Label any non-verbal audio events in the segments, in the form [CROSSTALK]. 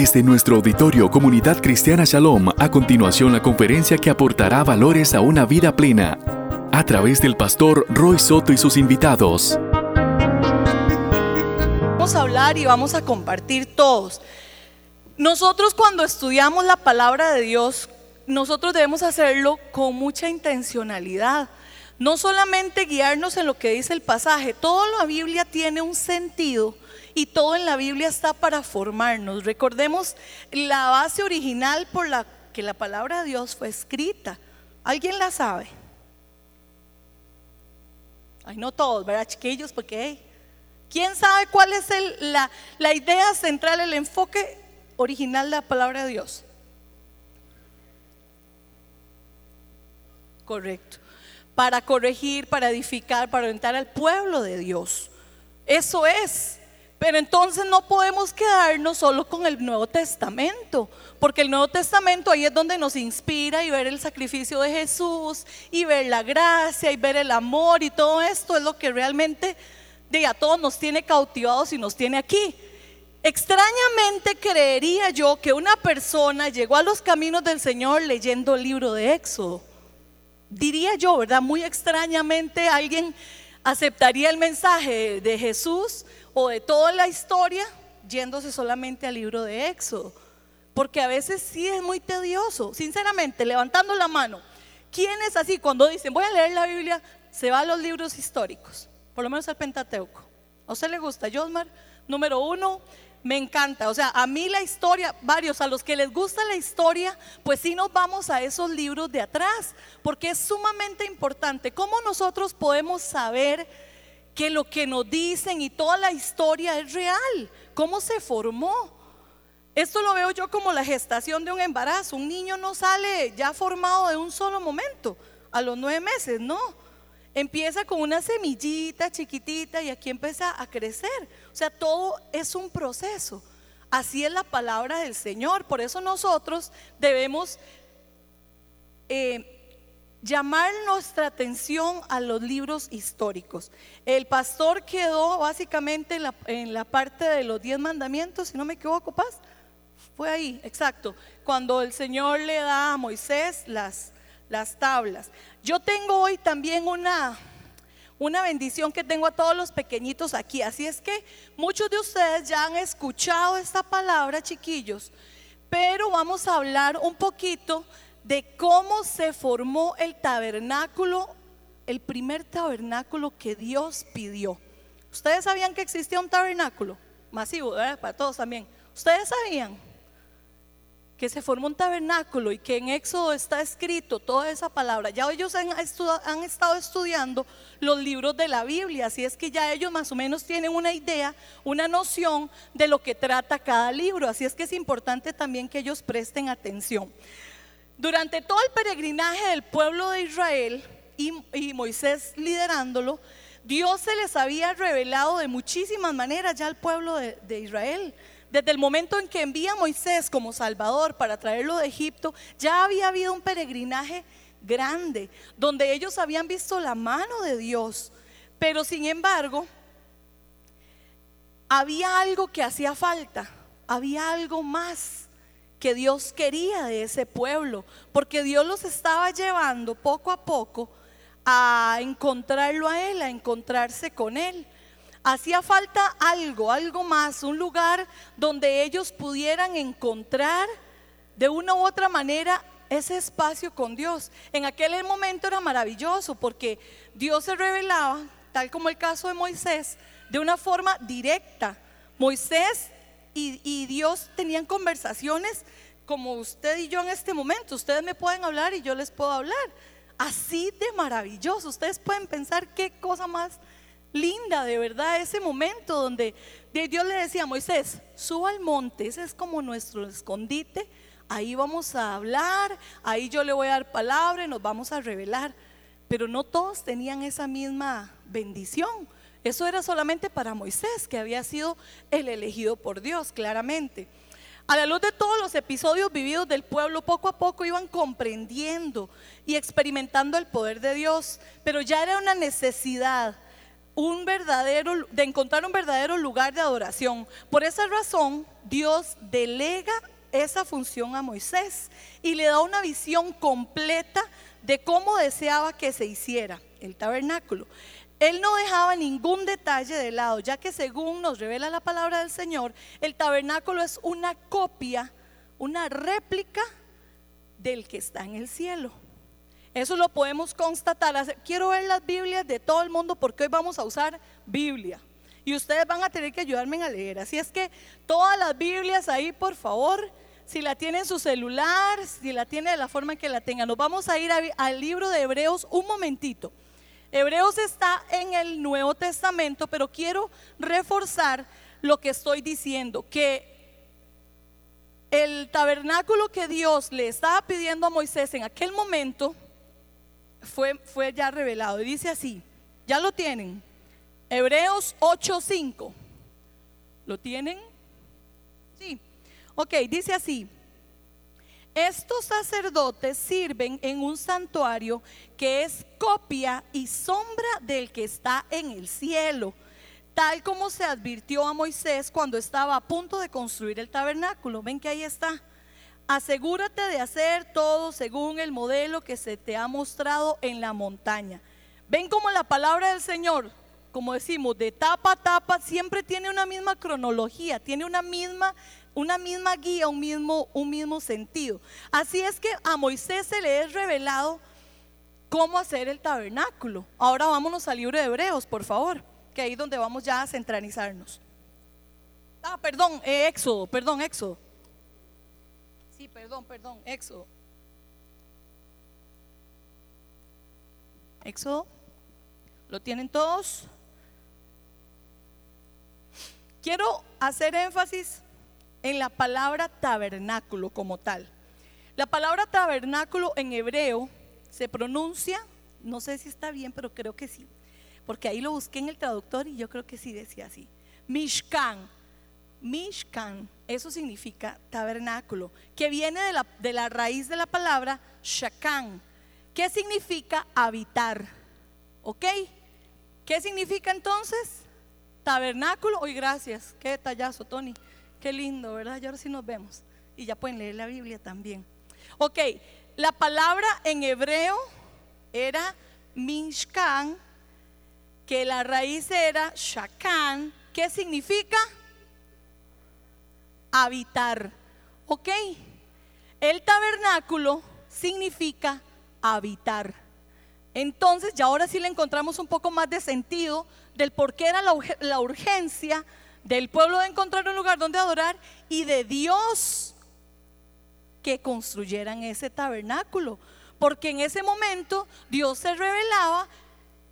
Desde nuestro auditorio Comunidad Cristiana Shalom, a continuación la conferencia que aportará valores a una vida plena, a través del pastor Roy Soto y sus invitados. Vamos a hablar y vamos a compartir todos. Nosotros cuando estudiamos la palabra de Dios, nosotros debemos hacerlo con mucha intencionalidad. No solamente guiarnos en lo que dice el pasaje, toda la Biblia tiene un sentido y todo en la Biblia está para formarnos. Recordemos la base original por la que la palabra de Dios fue escrita. ¿Alguien la sabe? Ay, no todos, ¿verdad, chiquillos? Porque, ¿quién sabe cuál es la idea central, el enfoque original de la palabra de Dios? Correcto. Para corregir, para edificar, para orientar al pueblo de Dios. Eso es. Pero entonces no podemos quedarnos solo con el Nuevo Testamento, porque el Nuevo Testamento ahí es donde nos inspira y ver el sacrificio de Jesús y ver la gracia y ver el amor y todo esto es lo que realmente de a todos nos tiene cautivados y nos tiene aquí. Extrañamente creería yo que una persona llegó a los caminos del Señor leyendo el libro de Éxodo. Diría yo, ¿verdad? Muy extrañamente alguien aceptaría el mensaje de Jesús o de toda la historia yéndose solamente al libro de Éxodo. Porque a veces sí es muy tedioso, sinceramente, levantando la mano. ¿Quién es así? Cuando dicen, voy a leer la Biblia, se va a los libros históricos, por lo menos al Pentateuco. ¿A usted le gusta, Josmar? Número uno, me encanta. O sea, a mí la historia, varios, a los que les gusta la historia, pues sí nos vamos a esos libros de atrás, porque es sumamente importante. ¿Cómo nosotros podemos saber que lo que nos dicen y toda la historia es real? ¿Cómo se formó? Esto lo veo yo como la gestación de un embarazo. Un niño no sale ya formado de un solo momento, a los nueve meses, no Empieza con una semillita chiquitita y aquí empieza a crecer. O sea, todo es un proceso. Así es la palabra del Señor. Por eso nosotros debemos eh, llamar nuestra atención a los libros históricos. El pastor quedó básicamente en la, en la parte de los diez mandamientos, si no me equivoco, Paz. Fue ahí, exacto. Cuando el Señor le da a Moisés las, las tablas. Yo tengo hoy también una, una bendición que tengo a todos los pequeñitos aquí. Así es que muchos de ustedes ya han escuchado esta palabra, chiquillos, pero vamos a hablar un poquito de cómo se formó el tabernáculo, el primer tabernáculo que Dios pidió. ¿Ustedes sabían que existía un tabernáculo? Masivo, ¿verdad? Para todos también. ¿Ustedes sabían? Que se formó un tabernáculo y que en Éxodo está escrito toda esa palabra. Ya ellos han, han, estado estudiando los libros de la Biblia, así es que ya ellos más o menos tienen una idea, una noción de lo que trata cada libro, así es que es importante también que ellos presten atención. Durante todo el peregrinaje del pueblo de Israel y, Moisés liderándolo, Dios se les había revelado de muchísimas maneras ya al pueblo de Israel. Desde el momento en que envía a Moisés como Salvador para traerlo de Egipto, ya había habido un peregrinaje grande, donde ellos habían visto la mano de Dios. Pero sin embargo, había algo que hacía falta, había algo más que Dios quería de ese pueblo, porque Dios los estaba llevando poco a poco a encontrarlo a Él, a encontrarse con Él. Hacía falta algo, algo más, un lugar donde ellos pudieran encontrar de una u otra manera ese espacio con Dios. En aquel momento era maravilloso porque Dios se revelaba, tal como el caso de Moisés, de una forma directa. Moisés y, Dios tenían conversaciones como usted y yo en este momento. Ustedes me pueden hablar y yo les puedo hablar. Así de maravilloso. Ustedes pueden pensar qué cosa más linda, de verdad, ese momento donde Dios le decía a Moisés, suba al monte, ese es como nuestro escondite, ahí vamos a hablar, ahí yo le voy a dar palabra y nos vamos a revelar. Pero no todos tenían esa misma bendición. Eso era solamente para Moisés, que había sido el elegido por Dios, claramente. A la luz de todos los episodios vividos del pueblo, poco a poco iban comprendiendo y experimentando el poder de Dios, pero ya era una necesidad un verdadero, de encontrar un verdadero lugar de adoración. Por esa razón, Dios delega esa función a Moisés y le da una visión completa de cómo deseaba que se hiciera el tabernáculo. Él no dejaba ningún detalle de lado, ya que según nos revela la palabra del Señor, el tabernáculo es una copia, una réplica del que está en el cielo. Eso lo podemos constatar. Quiero ver las Biblias de todo el mundo porque hoy vamos a usar Biblia. Y ustedes van a tener que ayudarme a leer. Así es que todas las Biblias ahí, por favor, si la tiene en su celular, si la tiene de la forma que la tenga. Nos vamos a ir al libro de Hebreos un momentito. Hebreos está en el Nuevo Testamento, pero quiero reforzar lo que estoy diciendo, que el tabernáculo que Dios le estaba pidiendo a Moisés en aquel momento fue, fue ya revelado. Y dice así, ya lo tienen. Hebreos 8:5. ¿Lo tienen? Sí. Ok, dice así. Estos sacerdotes sirven en un santuario que es copia y sombra del que está en el cielo, tal como se advirtió a Moisés cuando estaba a punto de construir el tabernáculo. Ven que ahí está. Asegúrate de hacer todo según el modelo que se te ha mostrado en la montaña. Ven como la palabra del Señor, como decimos, de tapa a tapa, siempre tiene una misma cronología, tiene una misma una misma guía, un mismo, un mismo sentido. Así es que a Moisés se le es revelado cómo hacer el tabernáculo. Ahora vámonos al libro de Hebreos, por favor, que ahí es donde vamos ya a centralizarnos. Ah, perdón, eh, Éxodo, perdón, Éxodo. Sí, perdón, perdón, Éxodo. Éxodo. ¿Lo tienen todos? Quiero hacer énfasis en la palabra tabernáculo como tal. La palabra tabernáculo en hebreo se pronuncia, no sé si está bien, pero creo que sí, porque ahí lo busqué en el traductor y yo creo que sí decía así. Mishkan, Mishkan, eso significa tabernáculo, que viene de la, de la raíz de la palabra shakan, que significa habitar. ¿Ok? ¿Qué significa entonces? Tabernáculo. Hoy gracias, qué detallazo, Tony. Qué lindo, ¿verdad? Y ahora sí nos vemos. Y ya pueden leer la Biblia también. Ok, la palabra en hebreo era Mishkan, que la raíz era Shakan, ¿qué significa? Habitar. ¿Ok? El tabernáculo significa habitar. Entonces, ya ahora sí le encontramos un poco más de sentido del por qué era la, la urgencia del pueblo de encontrar un lugar donde adorar y de Dios que construyeran ese tabernáculo. Porque en ese momento Dios se revelaba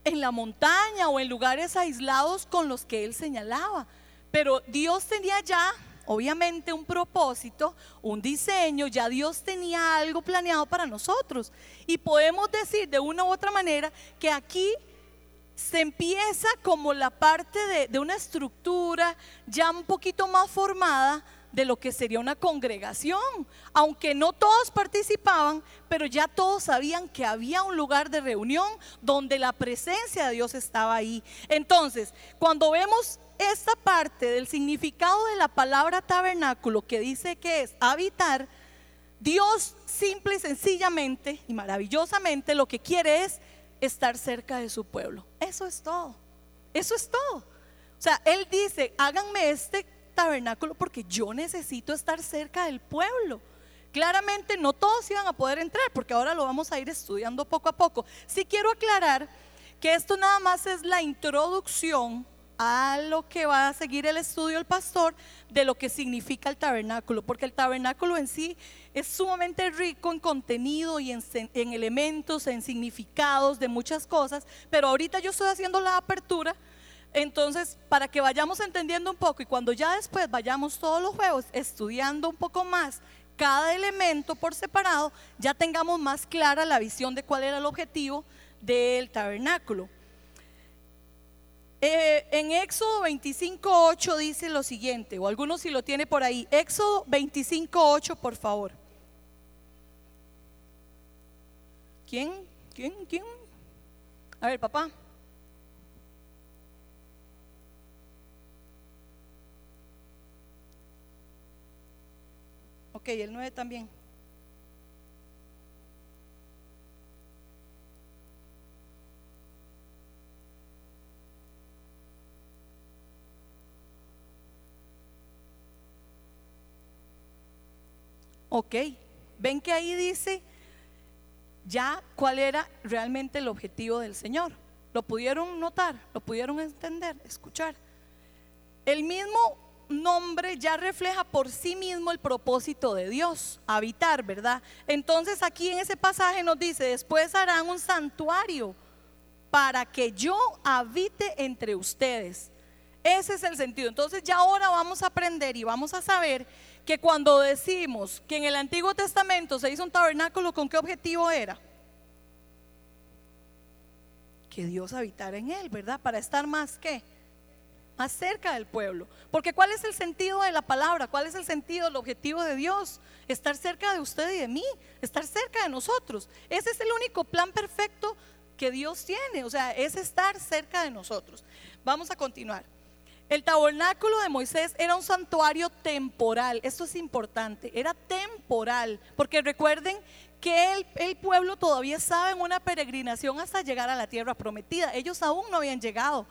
en la montaña o en lugares aislados con los que él señalaba. Pero Dios tenía ya, obviamente, un propósito, un diseño, ya Dios tenía algo planeado para nosotros. Y podemos decir de una u otra manera que aquí se empieza como la parte de, una estructura ya un poquito más formada de lo que sería una congregación. Aunque no todos participaban, pero ya todos sabían que había un lugar de reunión donde la presencia de Dios estaba ahí. Entonces, cuando vemos esta parte del significado de la palabra tabernáculo que dice que es habitar, Dios simple y sencillamente y maravillosamente lo que quiere es estar cerca de su pueblo. Eso es todo. Eso es todo. O sea, Él dice, háganme este tabernáculo porque yo necesito estar cerca del pueblo. Claramente no todos iban a poder entrar porque ahora lo vamos a ir estudiando poco a poco. Sí quiero aclarar que esto nada más es la introducción a lo que va a seguir el estudio el pastor de lo que significa el tabernáculo, porque el tabernáculo en sí es sumamente rico en contenido y en, elementos, en significados de muchas cosas, pero ahorita yo estoy haciendo la apertura, entonces para que vayamos entendiendo un poco y cuando ya después vayamos todos los juegos estudiando un poco más cada elemento por separado, ya tengamos más clara la visión de cuál era el objetivo del tabernáculo. Eh, en Éxodo 25.8 dice lo siguiente, o algunos si lo tiene por ahí. Éxodo 25.8, por favor. ¿Quién? ¿Quién? ¿Quién? A ver, papá. Ok, el 9 también. Ok, ven que ahí dice ya cuál era realmente el objetivo del Señor. ¿Lo pudieron notar? ¿Lo pudieron entender? ¿Escuchar? El mismo nombre ya refleja por sí mismo el propósito de Dios, habitar, ¿verdad? Entonces aquí en ese pasaje nos dice, después harán un santuario para que yo habite entre ustedes. Ese es el sentido. Entonces ya ahora vamos a aprender y vamos a saber que cuando decimos que en el Antiguo Testamento se hizo un tabernáculo, ¿con qué objetivo era? Que Dios habitara en él, ¿verdad? Para estar más que más cerca del pueblo. Porque ¿cuál es el sentido de la palabra? ¿Cuál es el sentido, el objetivo de Dios? Estar cerca de usted y de mí, estar cerca de nosotros. Ese es el único plan perfecto que Dios tiene, o sea, es estar cerca de nosotros. Vamos a continuar. El tabernáculo de Moisés era un santuario temporal, esto es importante, era temporal, porque recuerden que el, pueblo todavía estaba en una peregrinación hasta llegar a la tierra prometida, ellos aún no habían llegado.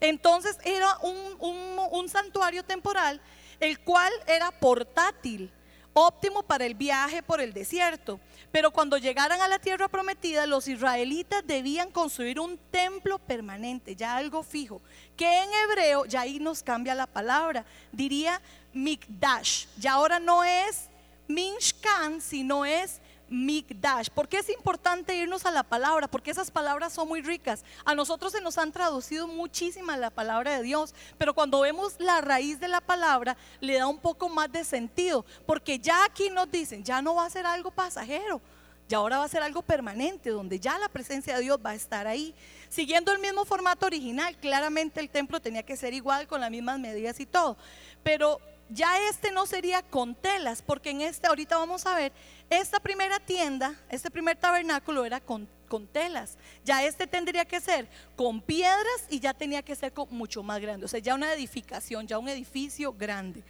Entonces era un santuario temporal, el cual era portátil, óptimo para el viaje por el desierto. Pero cuando llegaran a la tierra prometida, los israelitas debían construir un templo permanente, ya algo fijo, que en hebreo, ya ahí nos cambia la palabra, diría mikdash. Ya ahora no es minshkan, sino es Mikdash. ¿Por qué es importante irnos a la palabra? Porque esas palabras son muy ricas. A nosotros se nos han traducido muchísimas la palabra de Dios, pero cuando vemos la raíz de la palabra le da un poco más de sentido, porque ya aquí nos dicen, ya no va a ser algo pasajero. Ya ahora va a ser algo permanente, donde ya la presencia de Dios va a estar ahí. Siguiendo el mismo formato original, claramente el templo tenía que ser igual, con las mismas medidas y todo. Pero ya este no sería con telas, porque en este, ahorita vamos a ver, esta primera tienda, este primer tabernáculo era con, con, telas. Ya este tendría que ser con piedras y ya tenía que ser mucho más grande. O sea, ya una edificación, ya un edificio grande.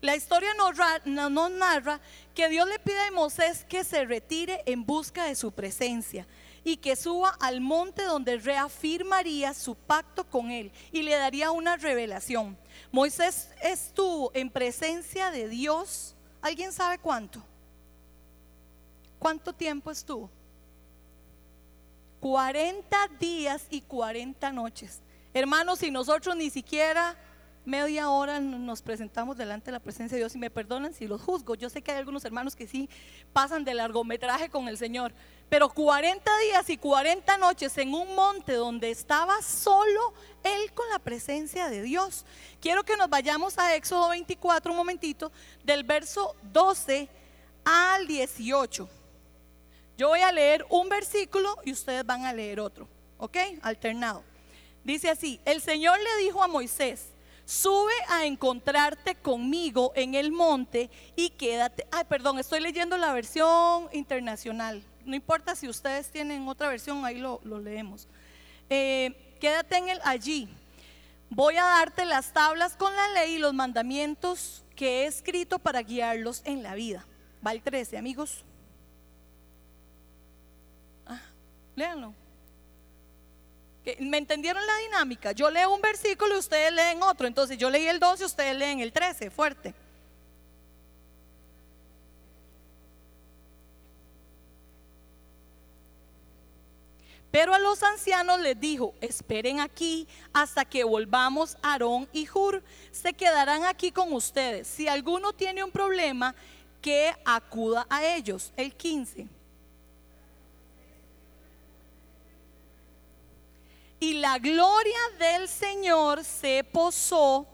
La historia nos, nos narra que Dios le pide a Moisés que se retire en busca de su presencia y que suba al monte donde reafirmaría su pacto con él y le daría una revelación. Moisés estuvo en presencia de Dios. ¿Alguien sabe cuánto? ¿Cuánto tiempo estuvo? 40 días y 40 noches. Hermanos, si nosotros ni siquiera media hora nos presentamos delante de la presencia de Dios y me perdonan si los juzgo. Yo sé que hay algunos hermanos que sí pasan de largometraje con el Señor, pero 40 días y 40 noches en un monte donde estaba solo Él con la presencia de Dios. Quiero que nos vayamos a Éxodo 24 un momentito, del verso 12 al 18. Yo voy a leer un versículo y ustedes van a leer otro, ¿ok? Alternado. Dice así, el Señor le dijo a Moisés, sube a encontrarte conmigo en el monte y quédate. Ay, perdón, estoy leyendo la versión internacional. No importa si ustedes tienen otra versión, ahí lo, leemos. Eh, quédate en el, allí. Voy a darte las tablas con la ley y los mandamientos que he escrito para guiarlos en la vida. Va el 13, amigos. Ah, léanlo. ¿Me entendieron la dinámica? Yo leo un versículo y ustedes leen otro. Entonces yo leí el 12 y ustedes leen el 13, fuerte. Pero a los ancianos les dijo, esperen aquí hasta que volvamos Aarón y Hur. Se quedarán aquí con ustedes. Si alguno tiene un problema, que acuda a ellos. El 15. y la gloria del Señor se posó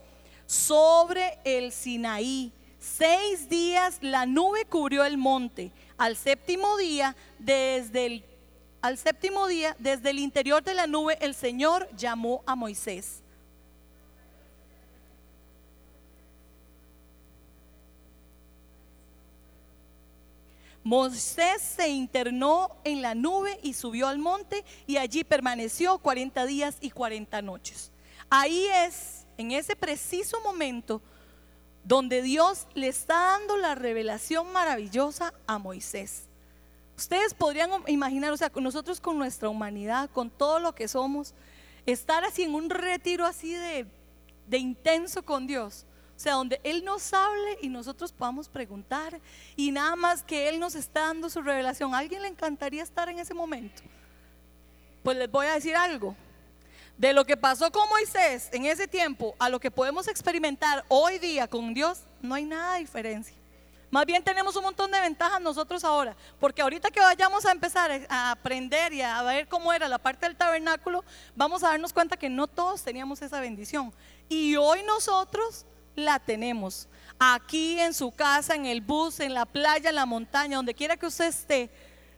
sobre el Sinaí. Seis días la nube cubrió el monte. Al séptimo día, desde el, al séptimo día, desde el interior de la nube, el Señor llamó a Moisés. Moisés se internó en la nube y subió al monte y allí permaneció 40 días y 40 noches. Ahí es, en ese preciso momento, donde Dios le está dando la revelación maravillosa a Moisés. Ustedes podrían imaginar, o sea, nosotros con nuestra humanidad, con todo lo que somos, estar así en un retiro así de, de intenso con Dios. O sea, donde Él nos hable y nosotros podamos preguntar y nada más que Él nos está dando su revelación. ¿A alguien le encantaría estar en ese momento? Pues les voy a decir algo. De lo que pasó con Moisés en ese tiempo a lo que podemos experimentar hoy día con Dios, no hay nada de diferencia. Más bien tenemos un montón de ventajas nosotros ahora, porque ahorita que vayamos a empezar a aprender y a ver cómo era la parte del tabernáculo, vamos a darnos cuenta que no todos teníamos esa bendición. Y hoy nosotros la tenemos. Aquí en su casa, en el bus, en la playa, en la montaña, donde quiera que usted esté,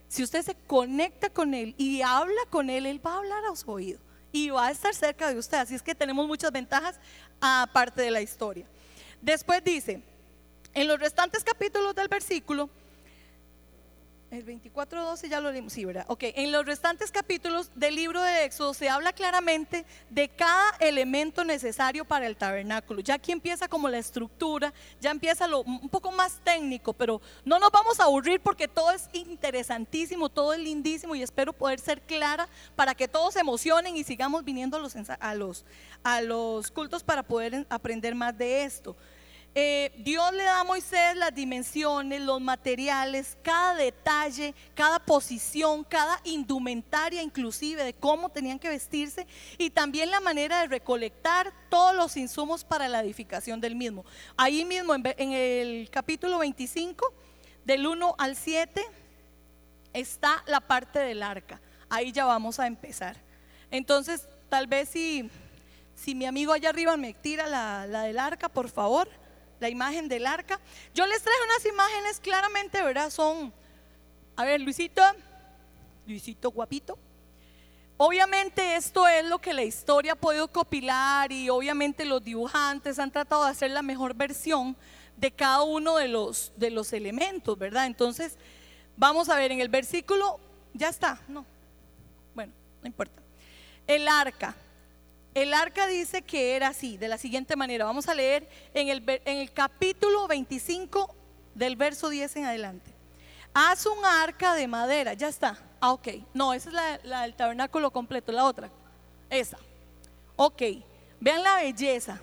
si usted se conecta con Él y habla con Él, Él va a hablar a su oído y va a estar cerca de usted. Así es que tenemos muchas ventajas aparte de la historia. Después dice, en los restantes capítulos del versículo, el 24.12 ya lo leímos, sí, ¿verdad? Ok, en los restantes capítulos del libro de Éxodo se habla claramente de cada elemento necesario para el tabernáculo. Ya aquí empieza como la estructura, ya empieza lo un poco más técnico, pero no nos vamos a aburrir porque todo es interesantísimo, todo es lindísimo y espero poder ser clara para que todos se emocionen y sigamos viniendo a los, a los, a los cultos para poder aprender más de esto. Eh, Dios le da a Moisés las dimensiones, los materiales, cada detalle, cada posición, cada indumentaria inclusive de cómo tenían que vestirse y también la manera de recolectar todos los insumos para la edificación del mismo. Ahí mismo en, el capítulo 25, del 1 al 7, está la parte del arca. Ahí ya vamos a empezar. Entonces, tal vez si, si mi amigo allá arriba me tira la, la del arca, por favor la imagen del arca. Yo les traje unas imágenes claramente, ¿verdad? Son, a ver, Luisito, Luisito guapito. Obviamente esto es lo que la historia ha podido copilar y obviamente los dibujantes han tratado de hacer la mejor versión de cada uno de los, de los elementos, ¿verdad? Entonces, vamos a ver en el versículo, ya está, no, bueno, no importa. El arca, el arca dice que era así, de la siguiente manera. Vamos a leer en el, capítulo 25 del verso 10 en adelante. Haz un arca de madera, ya está. Ah, ok. No, esa es la, la del tabernáculo completo, la otra. Esa. Ok. Vean la belleza.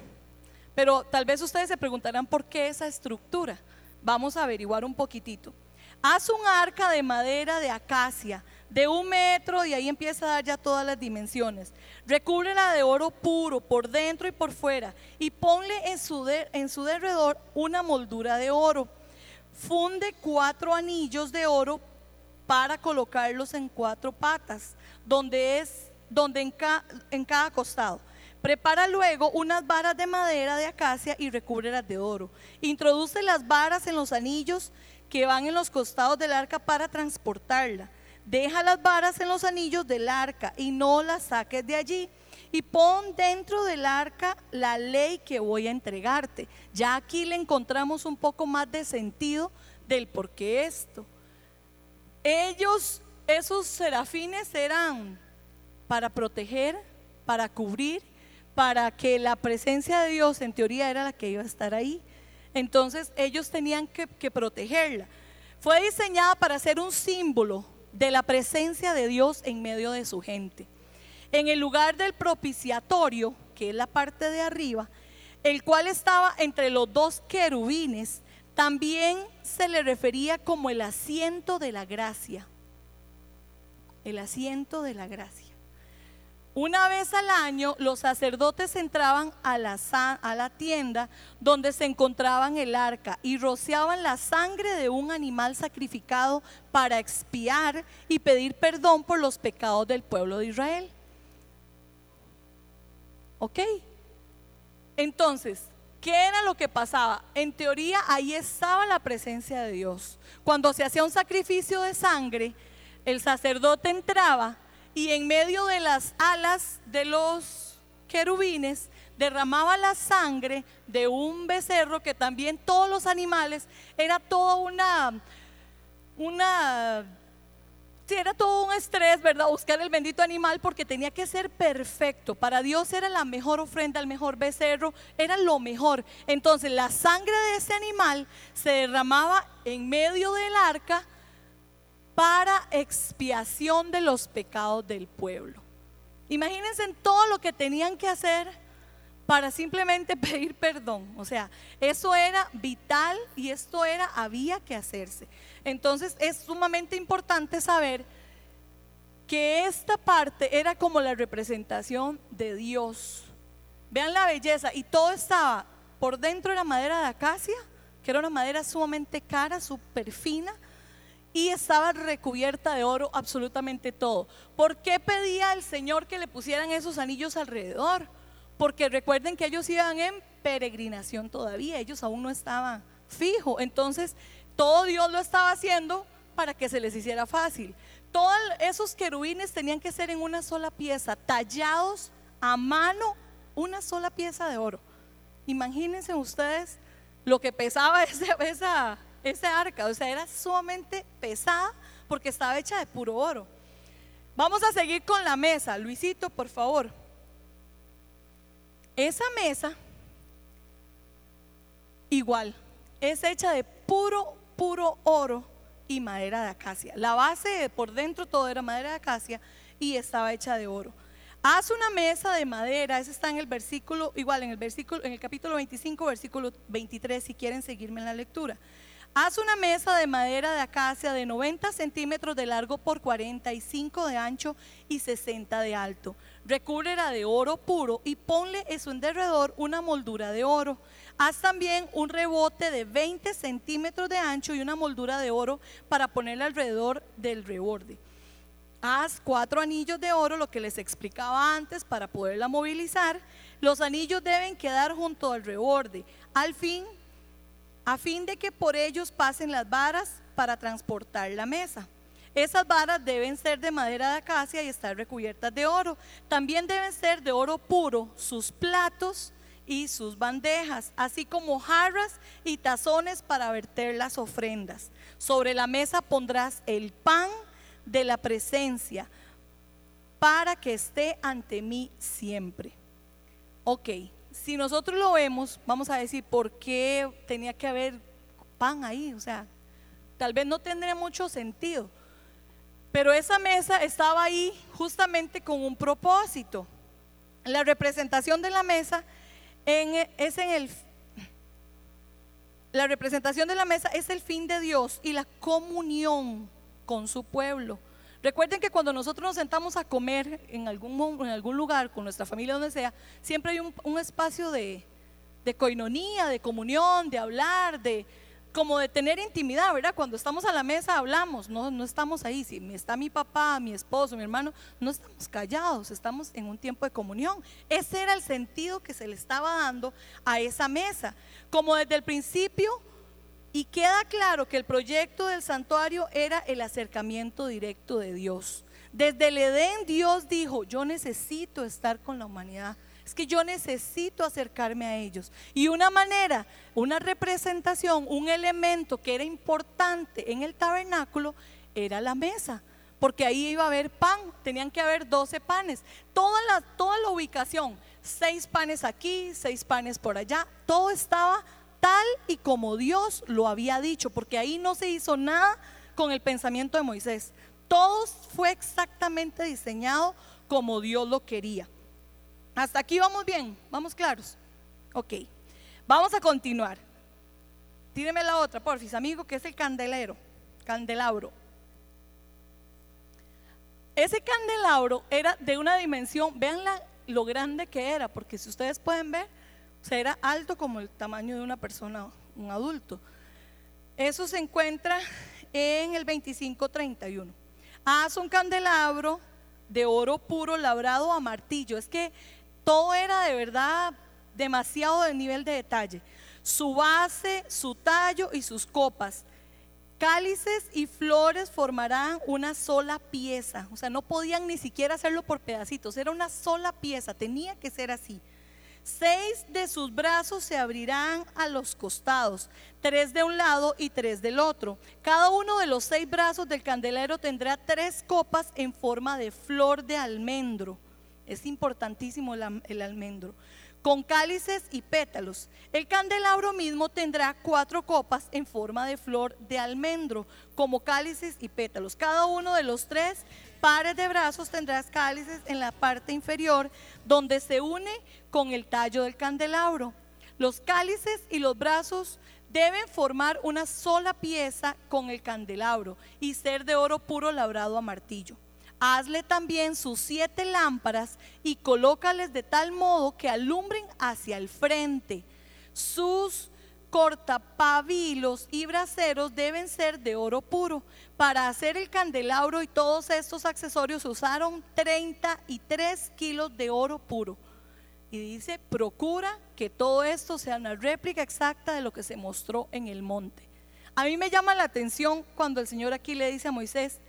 Pero tal vez ustedes se preguntarán por qué esa estructura. Vamos a averiguar un poquitito. Haz un arca de madera de acacia de un metro y ahí empieza a dar ya todas las dimensiones. Recúbrela de oro puro por dentro y por fuera y ponle en su, en su derredor una moldura de oro. Funde cuatro anillos de oro para colocarlos en cuatro patas, donde es donde en, en cada costado. Prepara luego unas varas de madera de acacia y recúbrelas de oro. Introduce las varas en los anillos que van en los costados del arca para transportarla deja las varas en los anillos del arca y no las saques de allí. Y pon dentro del arca la ley que voy a entregarte. Ya aquí le encontramos un poco más de sentido del por qué esto. Ellos, esos serafines eran para proteger, para cubrir, para que la presencia de Dios en teoría era la que iba a estar ahí. Entonces ellos tenían que, que protegerla. Fue diseñada para ser un símbolo de la presencia de Dios en medio de su gente. En el lugar del propiciatorio, que es la parte de arriba, el cual estaba entre los dos querubines, también se le refería como el asiento de la gracia. El asiento de la gracia. Una vez al año los sacerdotes entraban a la, a la, tienda donde se encontraban el arca y rociaban la sangre de un animal sacrificado para expiar y pedir perdón por los pecados del pueblo de Israel. ¿Ok? Entonces, ¿qué era lo que pasaba? En teoría ahí estaba la presencia de Dios. Cuando se hacía un sacrificio de sangre, el sacerdote entraba y en medio de las alas de los querubines derramaba la sangre de un becerro que también todos los animales era toda una una era todo un estrés, ¿verdad? Buscar el bendito animal porque tenía que ser perfecto. Para Dios era la mejor ofrenda, el mejor becerro, era lo mejor. Entonces la sangre de ese animal se derramaba en medio del arca para expiación de los pecados del pueblo. Imagínense en todo lo que tenían que hacer para simplemente [LAUGHS] pedir perdón. O sea, eso era vital y esto era, había que hacerse. Entonces es sumamente importante saber que esta parte era como la representación de Dios. Vean la belleza y todo estaba por dentro de la madera de acacia, que era una madera sumamente cara, súper fina, y estaba recubierta de oro absolutamente todo. ¿Por qué pedía el Señor que le pusieran esos anillos alrededor? Porque recuerden que ellos iban en peregrinación todavía, ellos aún no estaban fijos. Entonces, todo Dios lo estaba haciendo para que se les hiciera fácil. Todos esos querubines tenían que ser en una sola pieza, tallados a mano, una sola pieza de oro. Imagínense ustedes lo que pesaba [LAUGHS] esa, esa, esa arca, o sea, era sumamente pesada porque estaba hecha de puro oro. Vamos a seguir con la mesa. Luisito, por favor. Esa mesa, igual, es hecha de puro puro oro y madera de acacia. La base por dentro todo era madera de acacia y estaba hecha de oro. Haz una mesa de madera, ese está en el versículo, igual en el versículo, en el capítulo 25, versículo 23, si quieren seguirme en la lectura. Haz una mesa de madera de acacia de 90 centímetros de largo por 45 de ancho y 60 de alto. Recúbrela de oro puro y ponle en su derredor una moldura de oro. Haz también un rebote de 20 centímetros de ancho y una moldura de oro para ponerle alrededor del reborde. Haz cuatro anillos de oro, lo que les explicaba antes, para poderla movilizar. Los anillos deben quedar junto al reborde, al fin, a fin de que por ellos pasen las varas para transportar la mesa. Esas varas deben ser de madera de acacia y estar recubiertas de oro. También deben ser de oro puro sus platos, y sus bandejas, así como jarras y tazones para verter las ofrendas. Sobre la mesa pondrás el pan de la presencia para que esté ante mí siempre. Ok, si nosotros lo vemos, vamos a decir, ¿por qué tenía que haber pan ahí? O sea, tal vez no tendría mucho sentido. Pero esa mesa estaba ahí justamente con un propósito. La representación de la mesa es en el... La representación de la mesa es el fin de Dios y la comunión con su pueblo. Recuerden que cuando nosotros nos sentamos a comer en algún, lugar, con nuestra familia, donde sea, siempre hay un, un espacio de, de coinonía, de comunión, de hablar, de, como de tener intimidad, ¿verdad? Cuando estamos a la mesa hablamos, no, no estamos ahí. Si está mi papá, mi esposo, mi hermano, no estamos callados, estamos en un tiempo de comunión. Ese era el sentido que se le estaba dando a esa mesa. Como desde el principio, y queda claro que el proyecto del santuario era el acercamiento directo de Dios. Desde el Edén Dios dijo, yo necesito estar con la humanidad es que yo necesito acercarme a ellos. Y una manera, una representación, un elemento que era importante en el tabernáculo era la mesa. Porque ahí iba a haber pan, tenían que haber 12 panes. Toda la, toda la ubicación, seis panes aquí, seis panes por allá, todo estaba tal y como Dios lo había dicho, porque ahí no se hizo nada con el pensamiento de Moisés. Todo fue exactamente diseñado como Dios lo quería. Hasta aquí vamos bien, vamos claros. Ok, vamos a continuar. Tíreme la otra, porfis, amigo, que es el candelero, candelabro. Ese candelabro era de una dimensión, vean lo grande que era, porque si ustedes pueden ver, o era alto como el tamaño de una persona, un adulto. Eso se encuentra en el 2531. Haz un candelabro de oro puro labrado a martillo. Es que todo era de verdad demasiado de nivel de detalle. Su base, su tallo y sus copas. Cálices y flores formarán una sola pieza. O sea, no podían ni siquiera hacerlo por pedacitos. Era una sola pieza. Tenía que ser así. Seis de sus brazos se abrirán a los costados, tres de un lado y tres del otro. Cada uno de los seis brazos del candelero tendrá tres copas en forma de flor de almendro. Es importantísimo el, almendro con cálices y pétalos. El candelabro mismo tendrá cuatro copas en forma de flor de almendro, como cálices y pétalos. Cada uno de los tres pares de brazos tendrá cálices en la parte inferior, donde se une con el tallo del candelabro. Los cálices y los brazos deben formar una sola pieza con el candelabro y ser de oro puro labrado a martillo. Hazle también sus siete lámparas y colócales de tal modo que alumbren hacia el frente. Sus cortapabilos y braseros deben ser de oro puro. Para hacer el candelabro y todos estos accesorios usaron 33 kilos de oro puro. Y dice, procura que todo esto sea una réplica exacta de lo que se mostró en el monte. A mí me llama la atención cuando el Señor aquí le dice a Moisés,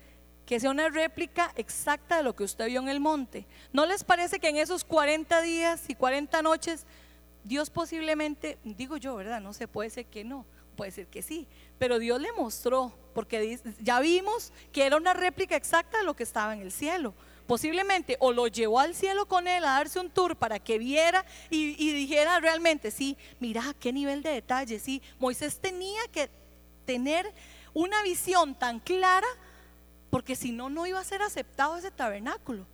que sea una réplica exacta de lo que usted vio en el monte. ¿No les parece que en esos 40 días y 40 noches Dios posiblemente, digo yo, ¿verdad? No se puede ser que no, puede ser que sí, pero Dios le mostró, porque ya vimos que era una réplica exacta de lo que estaba en el cielo. Posiblemente o lo llevó al cielo con él a darse un tour para que viera y, y dijera realmente, sí, mira qué nivel de detalle, sí, Moisés tenía que tener una visión tan clara porque si no, no iba a ser aceptado ese tabernáculo.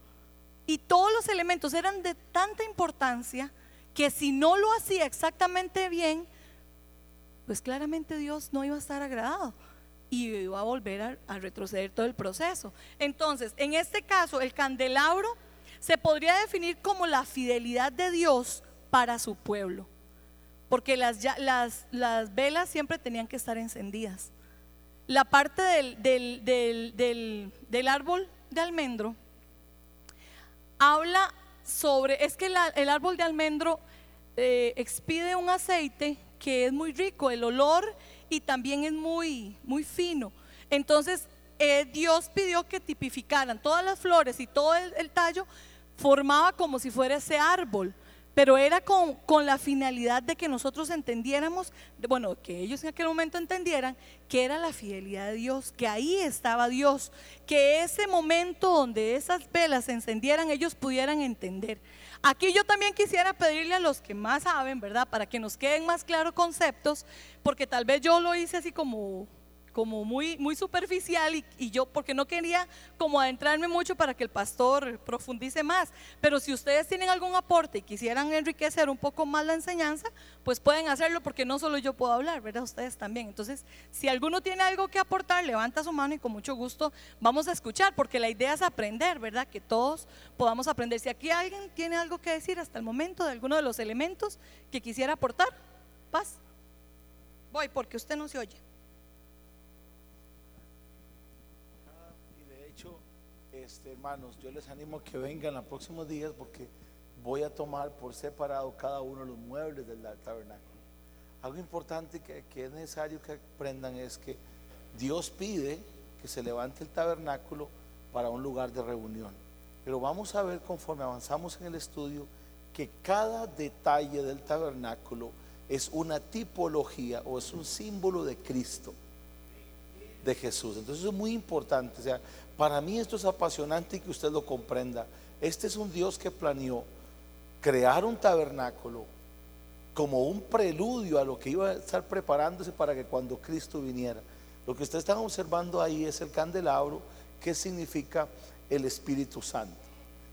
Y todos los elementos eran de tanta importancia que si no lo hacía exactamente bien, pues claramente Dios no iba a estar agradado y iba a volver a, retroceder todo el proceso. Entonces, en este caso, el candelabro se podría definir como la fidelidad de Dios para su pueblo, porque las, las, las velas siempre tenían que estar encendidas la parte del, árbol de almendro habla sobre, es que el árbol de almendro eh, expide un aceite que es muy rico, el olor y también es muy, muy fino. Entonces, eh, Dios pidió que tipificaran todas las flores y todo el tallo, formaba como si fuera ese árbol pero era con, la finalidad de que nosotros entendiéramos, bueno, que ellos en aquel momento entendieran que era la fidelidad de Dios, que ahí estaba Dios, que ese momento donde esas velas se encendieran, ellos pudieran entender. Aquí yo también quisiera pedirle a los que más saben, ¿verdad? Para que nos queden más claros conceptos, porque tal vez yo lo hice así como como muy, muy superficial y, yo porque no quería como adentrarme mucho para que el pastor profundice más. Pero si ustedes tienen algún aporte y quisieran enriquecer un poco más la enseñanza, pues pueden hacerlo porque no solo yo puedo hablar, ¿verdad? Ustedes también. Entonces, si alguno tiene algo que aportar, levanta su mano y con mucho gusto vamos a escuchar, porque la idea es aprender, ¿verdad? Que todos podamos aprender. Si aquí alguien tiene algo que decir hasta el momento de alguno de los elementos que quisiera aportar, paz. Voy porque usted no se oye. Este, hermanos, yo les animo a que vengan los próximos días porque voy a tomar por separado cada uno de los muebles del tabernáculo. Algo importante que, que es necesario que aprendan es que Dios pide que se levante el tabernáculo para un lugar de reunión. Pero vamos a ver conforme avanzamos en el estudio que cada detalle del tabernáculo es una tipología o es un símbolo de Cristo, de Jesús. Entonces es muy importante. O sea, para mí esto es apasionante y que usted lo comprenda. Este es un Dios que planeó crear un tabernáculo como un preludio a lo que iba a estar preparándose para que cuando Cristo viniera. Lo que usted está observando ahí es el candelabro, que significa el Espíritu Santo.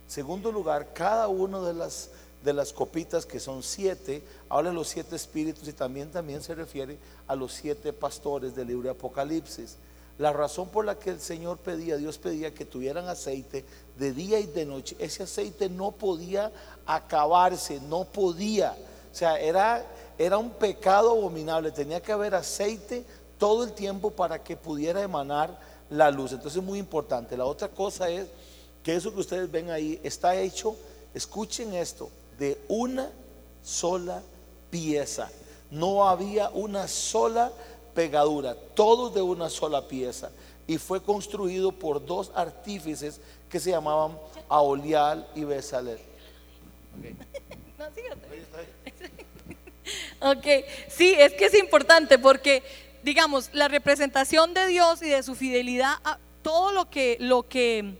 Segundo lugar, cada una de las, de las copitas, que son siete, habla de los siete espíritus y también, también se refiere a los siete pastores del libro de Apocalipsis. La razón por la que el Señor pedía, Dios pedía que tuvieran aceite de día y de noche. Ese aceite no podía acabarse, no podía. O sea, era, era un pecado abominable. Tenía que haber aceite todo el tiempo para que pudiera emanar la luz. Entonces es muy importante. La otra cosa es que eso que ustedes ven ahí está hecho, escuchen esto, de una sola pieza. No había una sola pegadura, todos de una sola pieza. Y fue construido por dos artífices que se llamaban Aolial y Besalel. No, ok, sí, es que es importante porque, digamos, la representación de Dios y de su fidelidad a todo lo que, lo que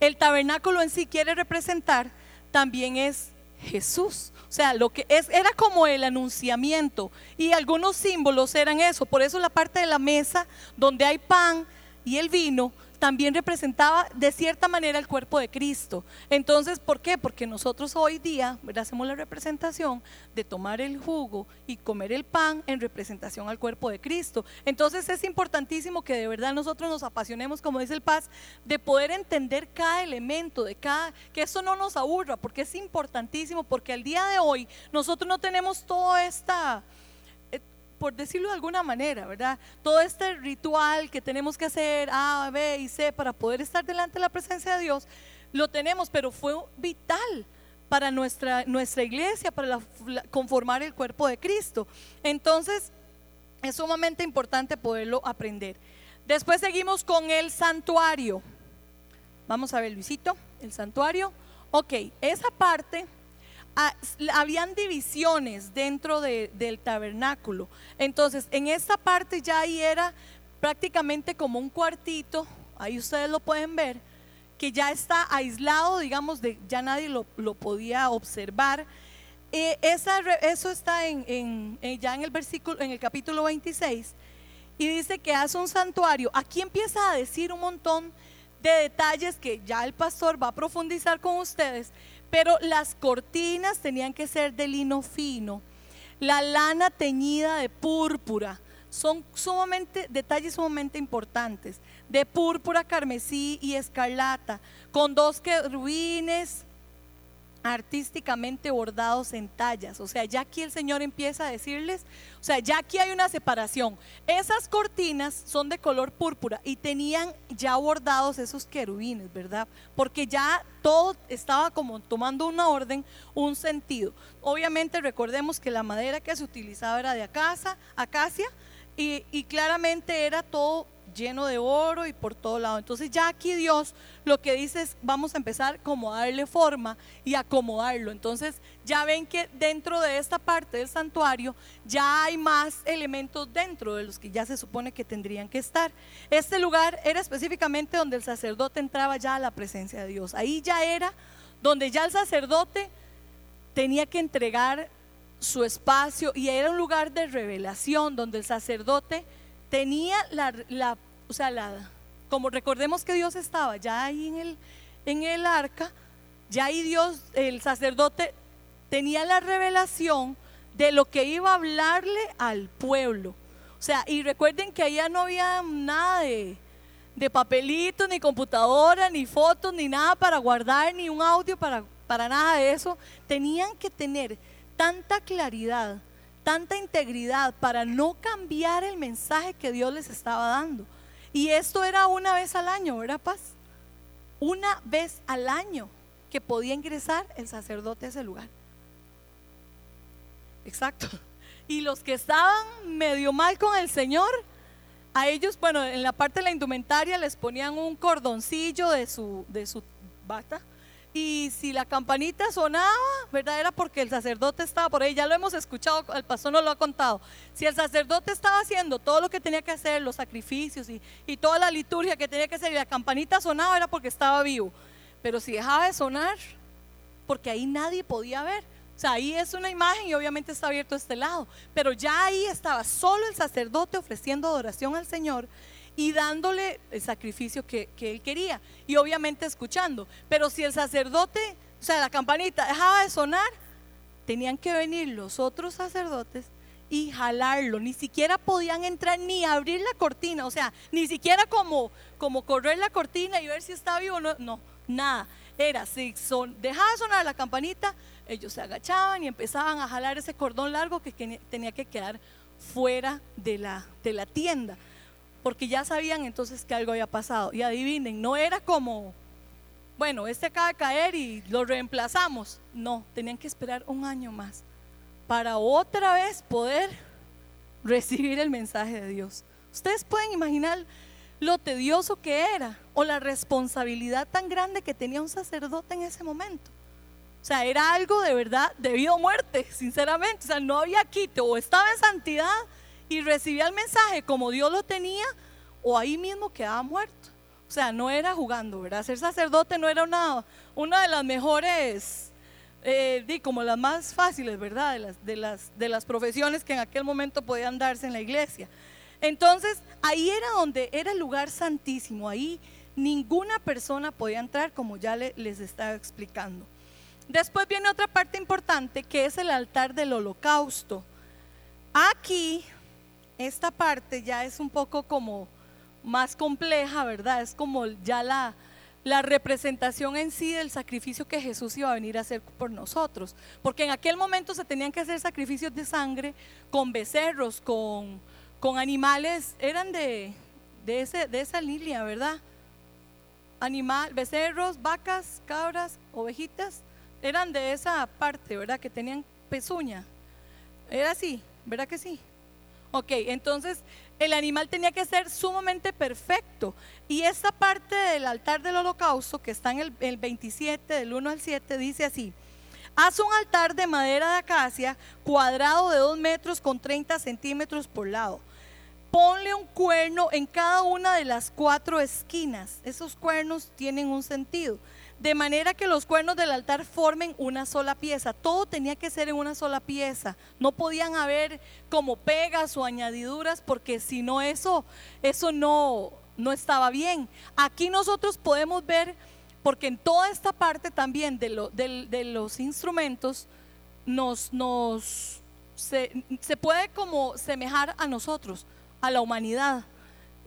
el tabernáculo en sí quiere representar, también es Jesús. O sea, lo que es, era como el anunciamiento y algunos símbolos eran eso. Por eso la parte de la mesa donde hay pan y el vino también representaba de cierta manera el cuerpo de Cristo. Entonces, ¿por qué? Porque nosotros hoy día hacemos la representación de tomar el jugo y comer el pan en representación al cuerpo de Cristo. Entonces es importantísimo que de verdad nosotros nos apasionemos, como dice el Paz, de poder entender cada elemento, de cada, que eso no nos aburra, porque es importantísimo, porque al día de hoy nosotros no tenemos toda esta por decirlo de alguna manera, ¿verdad? Todo este ritual que tenemos que hacer, A, B y C, para poder estar delante de la presencia de Dios, lo tenemos, pero fue vital para nuestra, nuestra iglesia, para conformar el cuerpo de Cristo. Entonces, es sumamente importante poderlo aprender. Después seguimos con el santuario. Vamos a ver, Luisito, el santuario. Ok, esa parte Habían divisiones dentro del tabernáculo. Entonces, en esta parte ya ahí era prácticamente como un cuartito, ahí ustedes lo pueden ver, que ya está aislado, digamos, de, ya nadie lo, podía observar. Eh, eso está en, ya en el versículo, en el capítulo 26, y dice que hace un santuario. Aquí empieza a decir un montón de detalles que ya el pastor va a profundizar con ustedes, pero las cortinas tenían que ser de lino fino, la lana teñida de púrpura. Son sumamente, detalles sumamente importantes, de púrpura, carmesí y escarlata, con dos querubines, artísticamente bordados en tallas. O sea, ya aquí el Señor empieza a decirles, o sea, ya aquí hay una separación. Esas cortinas son de color púrpura y tenían ya bordados esos querubines, ¿verdad? Porque ya todo estaba como tomando una orden, un sentido. Obviamente recordemos que la madera que se utilizaba era de acacia, acacia y, claramente era todo lleno de oro y por todo lado. Entonces ya aquí Dios lo que dice es vamos a empezar como a darle forma y acomodarlo. Entonces ya ven que dentro de esta parte del santuario ya hay más elementos dentro de los que ya se supone que tendrían que estar. Este lugar era específicamente donde el sacerdote entraba ya a la presencia de Dios. Ahí ya era donde ya el sacerdote tenía que entregar su espacio y era un lugar de revelación donde el sacerdote tenía la, o sea, la, como recordemos que Dios estaba ya ahí en el, en el arca, ya ahí Dios, el sacerdote tenía la revelación de lo que iba a hablarle al pueblo. O sea, y recuerden que allá no había nada de, de papelitos, ni computadora, ni fotos, ni nada para guardar, ni un audio para, para nada de eso. Tenían que tener tanta claridad tanta integridad para no cambiar el mensaje que Dios les estaba dando. Y esto era una vez al año, ¿verdad, Paz? Una vez al año que podía ingresar el sacerdote a ese lugar. Exacto. Y los que estaban medio mal con el Señor, a ellos, bueno, en la parte de la indumentaria les ponían un cordoncillo de su, de su bata y si la campanita sonaba, ¿verdad? Era porque el sacerdote estaba por ahí. Ya lo hemos escuchado, el pastor nos lo ha contado. Si el sacerdote estaba haciendo todo lo que tenía que hacer, los sacrificios y, toda la liturgia que tenía que hacer, y la campanita sonaba, era porque estaba vivo. Pero si dejaba de sonar, porque ahí nadie podía ver. O sea, ahí es una imagen y obviamente está abierto este lado. Pero ya ahí estaba solo el sacerdote ofreciendo adoración al Señor y dándole el sacrificio que, él quería y obviamente escuchando. Pero si el sacerdote, o sea, la campanita dejaba de sonar, tenían que venir los otros sacerdotes y jalarlo. Ni siquiera podían entrar ni abrir la cortina, o sea, ni siquiera como, como correr la cortina y ver si estaba vivo. No, no, nada. Era, si son, dejaba de sonar la campanita, ellos se agachaban y empezaban a jalar ese cordón largo que tenía que quedar fuera de la, de la tienda porque ya sabían entonces que algo había pasado. Y adivinen, no era como, bueno, este acaba de caer y lo reemplazamos. No, tenían que esperar un año más para otra vez poder recibir el mensaje de Dios. Ustedes pueden imaginar lo tedioso que era o la responsabilidad tan grande que tenía un sacerdote en ese momento. O sea, era algo de verdad debido a muerte, sinceramente. O sea, no había quito. O estaba en santidad y recibía el mensaje como Dios lo tenía, o ahí mismo quedaba muerto. O sea, no era jugando, ¿verdad? Ser sacerdote no era una, una de las mejores, eh, como las más fáciles, ¿verdad? De las, de, las, de las profesiones que en aquel momento podían darse en la iglesia. Entonces, ahí era donde era el lugar santísimo, ahí ninguna persona podía entrar, como ya les estaba explicando. Después viene otra parte importante que es el altar del holocausto. Aquí, esta parte ya es un poco como más compleja, ¿verdad? Es como ya la, la representación en sí del sacrificio que Jesús iba a venir a hacer por nosotros. Porque en aquel momento se tenían que hacer sacrificios de sangre con becerros, con, con animales, eran de, de, ese, de esa línea, ¿verdad? Animal, becerros, vacas, cabras, ovejitas, eran de esa parte, ¿verdad? Que tenían pezuña. Era así, ¿verdad que sí? Ok, entonces el animal tenía que ser sumamente perfecto. Y esta parte del altar del holocausto, que está en el, el 27, del 1 al 7, dice así. Haz un altar de madera de acacia cuadrado de 2 metros con 30 centímetros por lado ponle un cuerno en cada una de las cuatro esquinas. Esos cuernos tienen un sentido. De manera que los cuernos del altar formen una sola pieza. Todo tenía que ser en una sola pieza. No podían haber como pegas o añadiduras porque si no eso, eso no, no estaba bien. Aquí nosotros podemos ver, porque en toda esta parte también de, los instrumentos, nos, nos se, se puede como semejar a nosotros a la humanidad.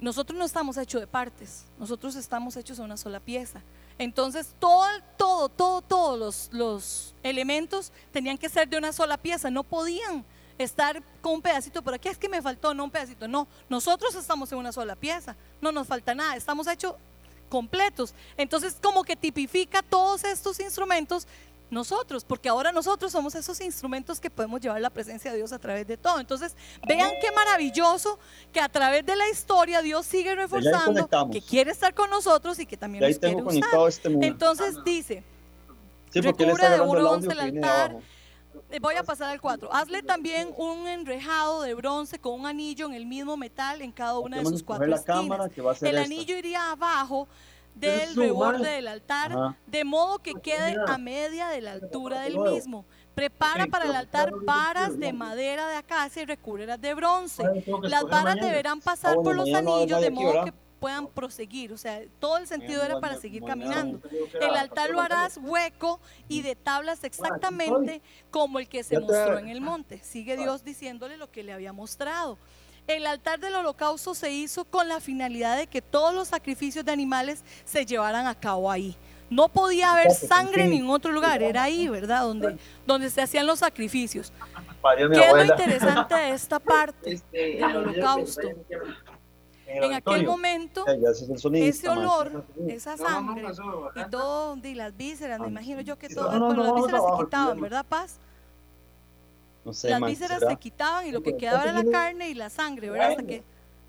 Nosotros no estamos hechos de partes, nosotros estamos hechos de una sola pieza. Entonces, todo, todo, todo, todos los, los elementos tenían que ser de una sola pieza, no podían estar con un pedacito por aquí, es que me faltó, no un pedacito, no, nosotros estamos en una sola pieza, no nos falta nada, estamos hechos completos. Entonces, como que tipifica todos estos instrumentos nosotros, porque ahora nosotros somos esos instrumentos que podemos llevar la presencia de Dios a través de todo. Entonces, vean qué maravilloso que a través de la historia Dios sigue reforzando que quiere estar con nosotros y que también nos quiere usar. Este Entonces dice, sí, de bronce el altar. Eh, voy a pasar al 4. Hazle también un enrejado de bronce con un anillo en el mismo metal en cada una de sus cuatro esquinas. El anillo iría abajo del reborde del altar, de modo que quede a media de la altura del mismo. Prepara para el altar varas de madera de acacia y recubreras de bronce. Las varas deberán pasar por los anillos de modo que puedan proseguir. O sea, todo el sentido era para seguir caminando. El altar lo harás hueco y de tablas exactamente como el que se mostró en el monte. Sigue Dios diciéndole lo que le había mostrado. El altar del holocausto se hizo con la finalidad de que todos los sacrificios de animales se llevaran a cabo ahí. No podía haber sangre en ningún otro lugar, era ahí, ¿verdad? Donde, donde se hacían los sacrificios. ¿Qué es lo interesante de esta parte [LAUGHS] este, del holocausto? En aquel momento, ese olor, esa sangre y todo, y las vísceras, me imagino yo que todo, las vísceras se quitaban, ¿verdad, Paz? Las vísceras se quitaban y lo que quedaba era la carne y la sangre, ¿verdad? Hasta que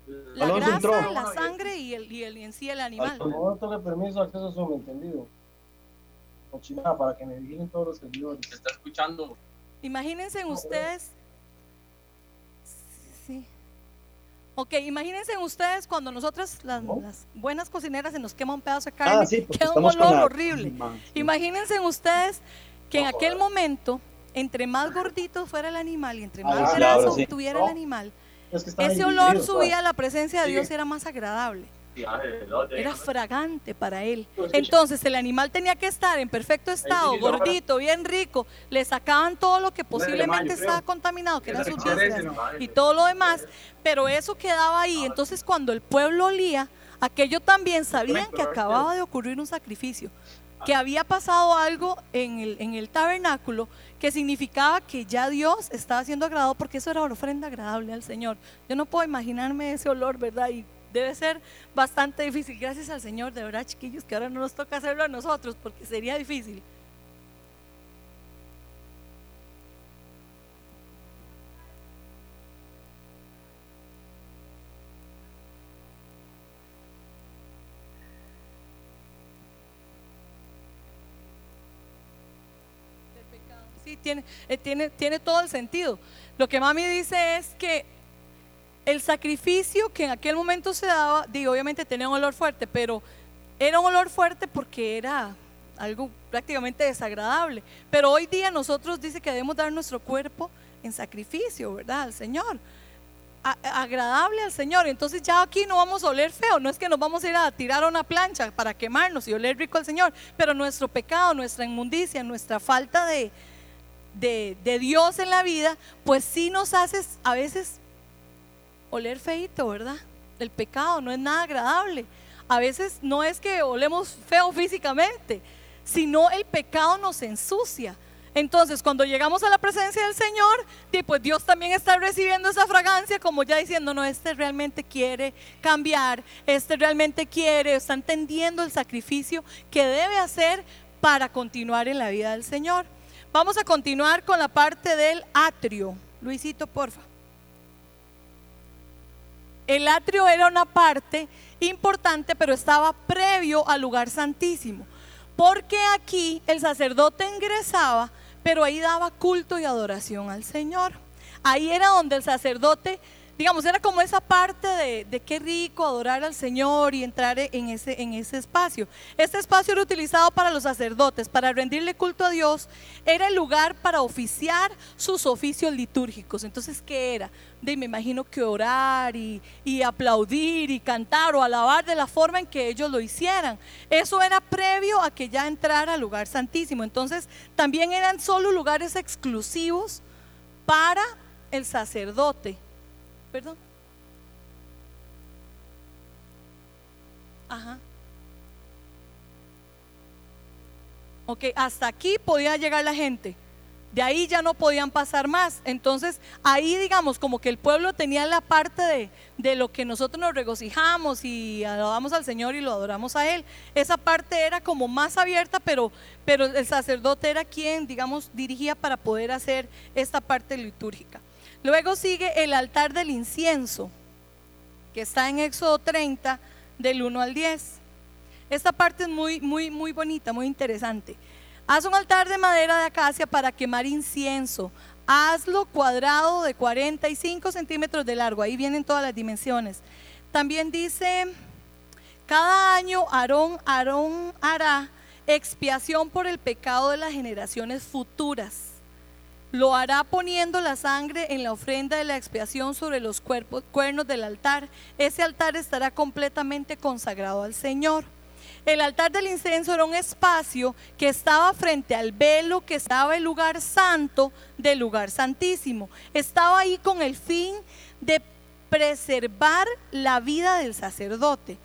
la grasa, la sangre y, el, y, el, y en sí el animal. No toque permiso, acceso Zoom, entendido. Cochinada, para que me vigilen todos los seguidores. Se está escuchando. Imagínense ustedes. Sí. Ok, imagínense ustedes cuando nosotras, las, las, buenas cocineras, se nos quema un pedazo de carne, ah, queda un olor horrible. Imagínense ustedes que en aquel momento entre más gordito fuera el animal y entre ah, más graso tuviera el animal, ese olor subía a la presencia de Dios era más agradable. Era fragante para él. Entonces el animal tenía que estar en perfecto estado, gordito, bien rico. Le sacaban todo lo que posiblemente estaba contaminado, que eran sus vísceras y todo lo demás, pero eso quedaba ahí. Entonces cuando el pueblo olía, aquello también sabían que acababa de ocurrir un sacrificio que había pasado algo en el, en el tabernáculo que significaba que ya Dios estaba siendo agradado porque eso era una ofrenda agradable al Señor. Yo no puedo imaginarme ese olor, ¿verdad? Y debe ser bastante difícil. Gracias al Señor, de verdad, chiquillos, que ahora no nos toca hacerlo a nosotros porque sería difícil. Tiene, eh, tiene, tiene todo el sentido. Lo que mami dice es que el sacrificio que en aquel momento se daba, digo, obviamente tenía un olor fuerte, pero era un olor fuerte porque era algo prácticamente desagradable. Pero hoy día nosotros dice que debemos dar nuestro cuerpo en sacrificio, ¿verdad? Al Señor. agradable al Señor. Entonces ya aquí no vamos a oler feo. No es que nos vamos a ir a tirar a una plancha para quemarnos y oler rico al Señor. Pero nuestro pecado, nuestra inmundicia, nuestra falta de, de, Dios en la vida, pues sí nos hace a veces oler feito, ¿verdad? El pecado no es nada agradable. A veces no es que olemos feo físicamente, sino el pecado nos ensucia. Entonces, cuando llegamos a la presencia del Señor, pues Dios también está recibiendo esa fragancia, como ya diciendo, no, este realmente quiere cambiar, este realmente quiere, está entendiendo el sacrificio que debe hacer para continuar en la vida del Señor. Vamos a continuar con la parte del atrio. Luisito, porfa. El atrio era una parte importante, pero estaba previo al lugar santísimo. Porque aquí el sacerdote ingresaba, pero ahí daba culto y adoración al Señor. Ahí era donde el sacerdote digamos, era como esa parte de, qué rico adorar al Señor y entrar en ese, en ese espacio. Este espacio era utilizado para los sacerdotes, para rendirle culto a Dios. Era el lugar para oficiar sus oficios litúrgicos. Entonces, ¿qué era? De, me imagino que orar y, y aplaudir y cantar o alabar de la forma en que ellos lo hicieran. Eso era previo a que ya entrara al lugar santísimo. Entonces, también eran solo lugares exclusivos para el sacerdote perdón. Ajá. Ok, hasta aquí podía llegar la gente. De ahí ya no podían pasar más. Entonces, ahí digamos como que el pueblo tenía la parte de, de, lo que nosotros nos regocijamos y alabamos al Señor y lo adoramos a Él. Esa parte era como más abierta, pero, pero el sacerdote era quien, digamos, dirigía para poder hacer esta parte litúrgica. Luego sigue el altar del incienso, que está en Éxodo 30, del 1 al 10. Esta parte es muy, muy, muy bonita, muy interesante. Haz un altar de madera de acacia para quemar incienso. Hazlo cuadrado de 45 centímetros de largo. Ahí vienen todas las dimensiones. También dice, cada año Aarón, Aarón hará expiación por el pecado de las generaciones futuras lo hará poniendo la sangre en la ofrenda de la expiación sobre los cuerpos, cuernos del altar. Ese altar estará completamente consagrado al Señor. El altar del incenso era un espacio que estaba frente al velo que estaba el lugar santo del lugar santísimo. Estaba ahí con el fin de preservar la vida del sacerdote.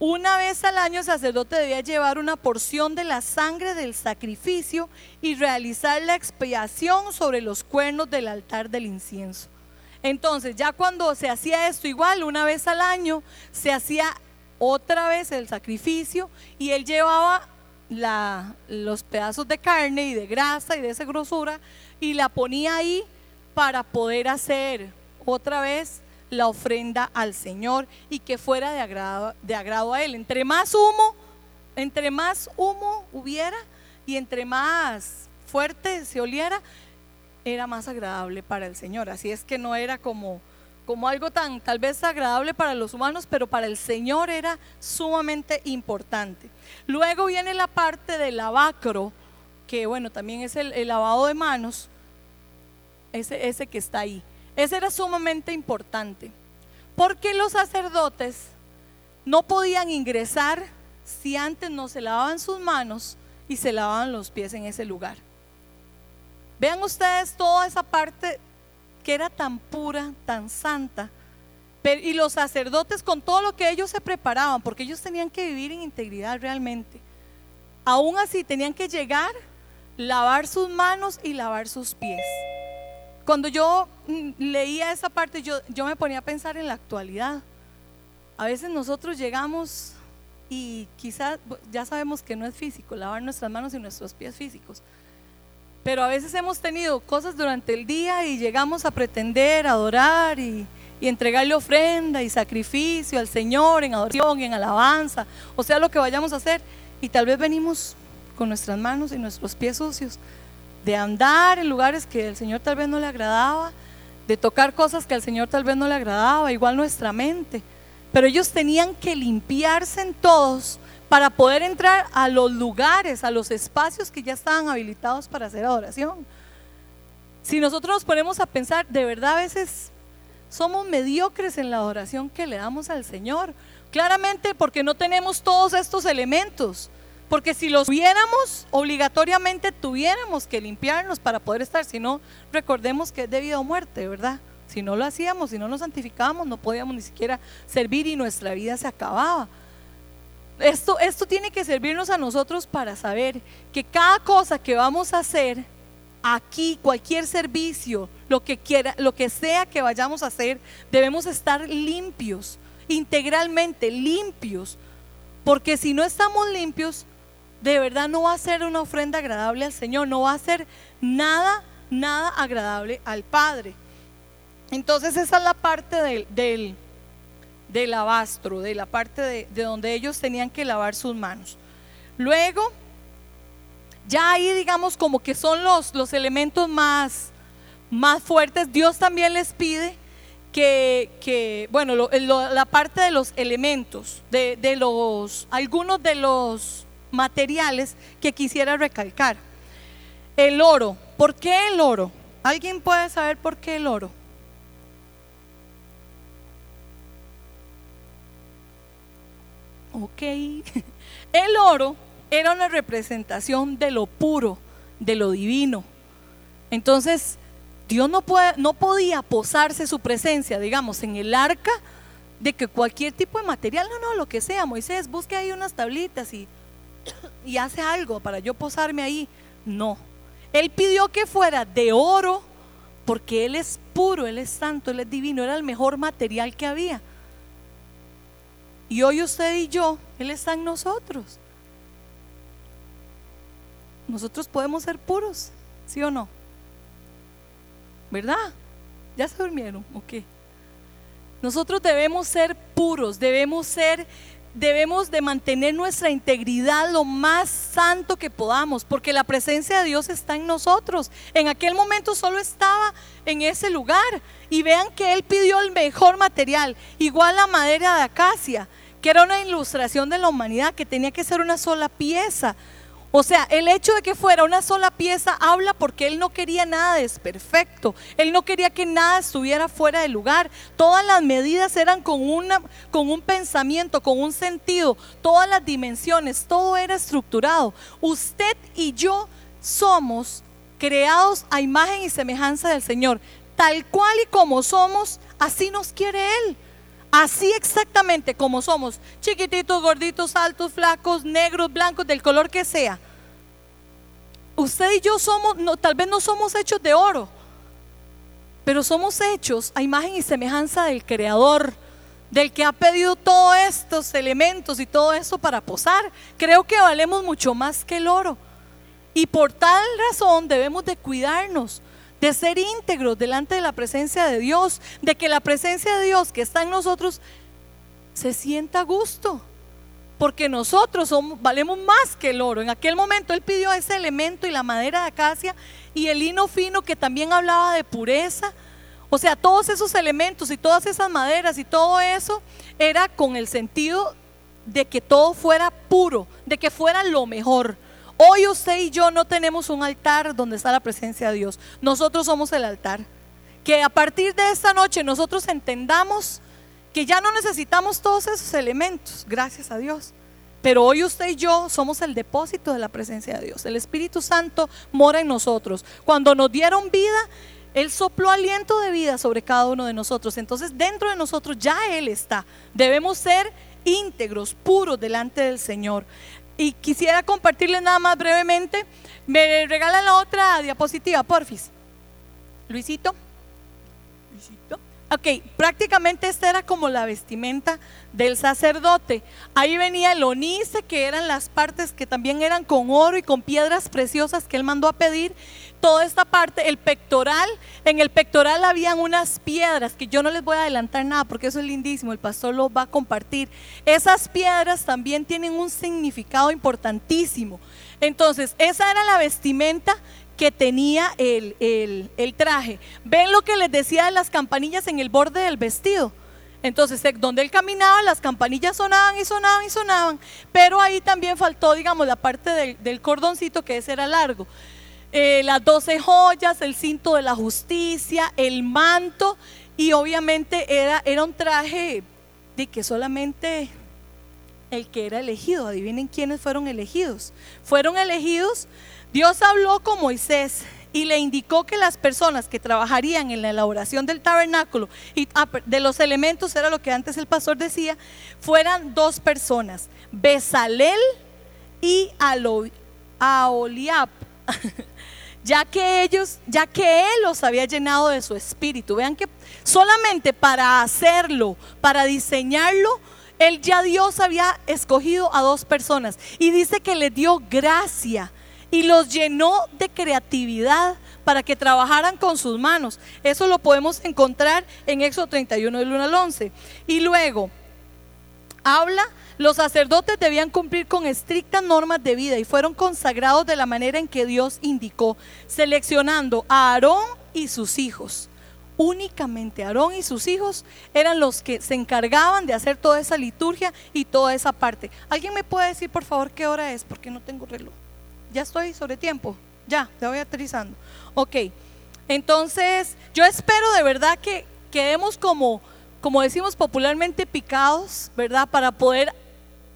Una vez al año el sacerdote debía llevar una porción de la sangre del sacrificio y realizar la expiación sobre los cuernos del altar del incienso. Entonces, ya cuando se hacía esto igual, una vez al año, se hacía otra vez el sacrificio y él llevaba los pedazos de carne y de grasa y de esa grosura y la ponía ahí para poder hacer otra vez la ofrenda al Señor y que fuera de agrado, de agrado a Él. Entre más humo, entre más humo hubiera y entre más fuerte se oliera, era más agradable para el Señor. Así es que no era como, como algo tan tal vez agradable para los humanos, pero para el Señor era sumamente importante. Luego viene la parte del lavacro, que bueno, también es el, el lavado de manos, ese, ese que está ahí. Ese era sumamente importante. Porque los sacerdotes no podían ingresar si antes no se lavaban sus manos y se lavaban los pies en ese lugar. Vean ustedes toda esa parte que era tan pura, tan santa. y los sacerdotes con todo lo que ellos se preparaban, porque ellos tenían que vivir en integridad realmente. Aún así tenían que llegar, lavar sus manos y lavar sus pies. Cuando yo mm, leía esa parte, yo, yo me ponía a pensar en la actualidad. A veces nosotros llegamos y quizás ya sabemos que no es físico, lavar nuestras manos y nuestros pies físicos. Pero a veces hemos tenido cosas durante el día y llegamos a pretender adorar y, y entregarle ofrenda y sacrificio al Señor en adoración en alabanza, o sea, lo que vayamos a hacer. Y tal vez venimos con nuestras manos y nuestros pies sucios. De andar en lugares que el Señor tal vez no le agradaba, de tocar cosas que al Señor tal vez no le agradaba, igual nuestra mente. Pero ellos tenían que limpiarse en todos para poder entrar a los lugares, a los espacios que ya estaban habilitados para hacer adoración. Si nosotros nos ponemos a pensar, de verdad a veces somos mediocres en la adoración que le damos al Señor. Claramente porque no tenemos todos estos elementos. Porque si los tuviéramos, obligatoriamente tuviéramos que limpiarnos para poder estar. Si no, recordemos que es debido a muerte, ¿verdad? Si no lo hacíamos, si no nos santificábamos, no podíamos ni siquiera servir y nuestra vida se acababa. Esto, esto tiene que servirnos a nosotros para saber que cada cosa que vamos a hacer aquí, cualquier servicio, lo que quiera, lo que sea que vayamos a hacer, debemos estar limpios, integralmente limpios, porque si no estamos limpios, de verdad no va a ser una ofrenda agradable al Señor, no va a ser nada, nada agradable al Padre. Entonces esa es la parte del, del, del abastro, de la parte de, de donde ellos tenían que lavar sus manos. Luego, ya ahí digamos como que son los, los elementos más, más fuertes, Dios también les pide que, que bueno, la parte de los elementos, de, de, los, algunos de los materiales que quisiera recalcar. El oro, ¿por qué el oro? ¿Alguien puede saber por qué el oro? Ok. [LAUGHS] El oro era una representación de lo puro, de lo divino. Entonces, Dios no, puede, no podía posarse su presencia, digamos, en el arca de que cualquier tipo de material, no, no, lo que sea, Moisés, busque ahí unas tablitas y, y hace algo para yo posarme ahí. No. Él pidió que fuera de oro, porque Él es puro, Él es santo, Él es divino, era el mejor material que había. Y hoy usted y yo, Él está en nosotros. Nosotros podemos ser puros, ¿sí o no? ¿Verdad? ¿Ya se durmieron? Ok. Nosotros debemos ser puros, debemos ser, debemos de mantener nuestra integridad lo más santo que podamos, porque la presencia de Dios está en nosotros. En aquel momento solo estaba en ese lugar. Y vean que Él pidió el mejor material, igual la madera de acacia, que era una ilustración de la humanidad, que tenía que ser una sola pieza. O sea, el hecho de que fuera una sola pieza habla porque él no quería nada desperfecto. Él no quería que nada estuviera fuera de lugar. Todas las medidas eran con, una, con un pensamiento, con un sentido. Todas las dimensiones, todo era estructurado. Usted y yo somos creados a imagen y semejanza del Señor. Tal cual y como somos, así nos quiere Él. Así exactamente como somos, chiquititos, gorditos, altos, flacos, negros, blancos, del color que sea. Usted y yo somos, no, tal vez no somos hechos de oro, pero somos hechos a imagen y semejanza del Creador, del que ha pedido todos estos elementos y todo eso para posar. Creo que valemos mucho más que el oro. Y por tal razón debemos de cuidarnos de ser íntegros delante de la presencia de Dios, de que la presencia de Dios que está en nosotros se sienta a gusto. Porque nosotros somos, valemos más que el oro. En aquel momento él pidió ese elemento y la madera de acacia y el lino fino que también hablaba de pureza. O sea, todos esos elementos y todas esas maderas y todo eso era con el sentido de que todo fuera puro, de que fuera lo mejor. Hoy usted y yo no tenemos un altar donde está la presencia de Dios. Nosotros somos el altar. Que a partir de esta noche nosotros entendamos que ya no necesitamos todos esos elementos, gracias a Dios. Pero hoy usted y yo somos el depósito de la presencia de Dios. El Espíritu Santo mora en nosotros. Cuando nos dieron vida, Él sopló aliento de vida sobre cada uno de nosotros. Entonces dentro de nosotros ya Él está. Debemos ser íntegros, puros delante del Señor. Y quisiera compartirles nada más brevemente. Me regalan la otra diapositiva, porfis. Luisito. Luisito. Ok, prácticamente esta era como la vestimenta del sacerdote. Ahí venía el onice, que eran las partes que también eran con oro y con piedras preciosas que él mandó a pedir. Toda esta parte, el pectoral, en el pectoral habían unas piedras que yo no les voy a adelantar nada porque eso es lindísimo, el pastor lo va a compartir. Esas piedras también tienen un significado importantísimo. Entonces, esa era la vestimenta que tenía el, el, traje. ¿Ven lo que les decía de las campanillas en el borde del vestido? Entonces, eh, donde él caminaba, las campanillas sonaban y sonaban y sonaban, pero ahí también faltó, digamos, la parte del, del cordoncito, que ese era largo. Eh, las doce joyas, el cinto de la justicia, el manto, y obviamente era, era un traje de que solamente el que era elegido, adivinen quiénes fueron elegidos. Fueron elegidos, Dios habló con Moisés y le indicó que las personas que trabajarían en la elaboración del tabernáculo y ah, de los elementos, era lo que antes el pastor decía, fueran dos personas, Besalel y Aoliab. [LAUGHS] ya que ellos, ya que Él los había llenado de su espíritu. Vean que solamente para hacerlo, para diseñarlo, Él ya Dios había escogido a dos personas. Y dice que le dio gracia y los llenó de creatividad para que trabajaran con sus manos. Eso lo podemos encontrar en Éxodo 31 del 1 al 11. Y luego habla, los sacerdotes debían cumplir con estrictas normas de vida y fueron consagrados de la manera en que Dios indicó, seleccionando a Aarón y sus hijos. Únicamente Aarón y sus hijos eran los que se encargaban de hacer toda esa liturgia y toda esa parte. ¿Alguien me puede decir por favor qué hora es? Porque no tengo reloj. Ya estoy sobre tiempo. Ya, te voy aterrizando. Ok. Entonces, yo espero de verdad que quedemos como, como decimos popularmente, picados, ¿verdad? Para poder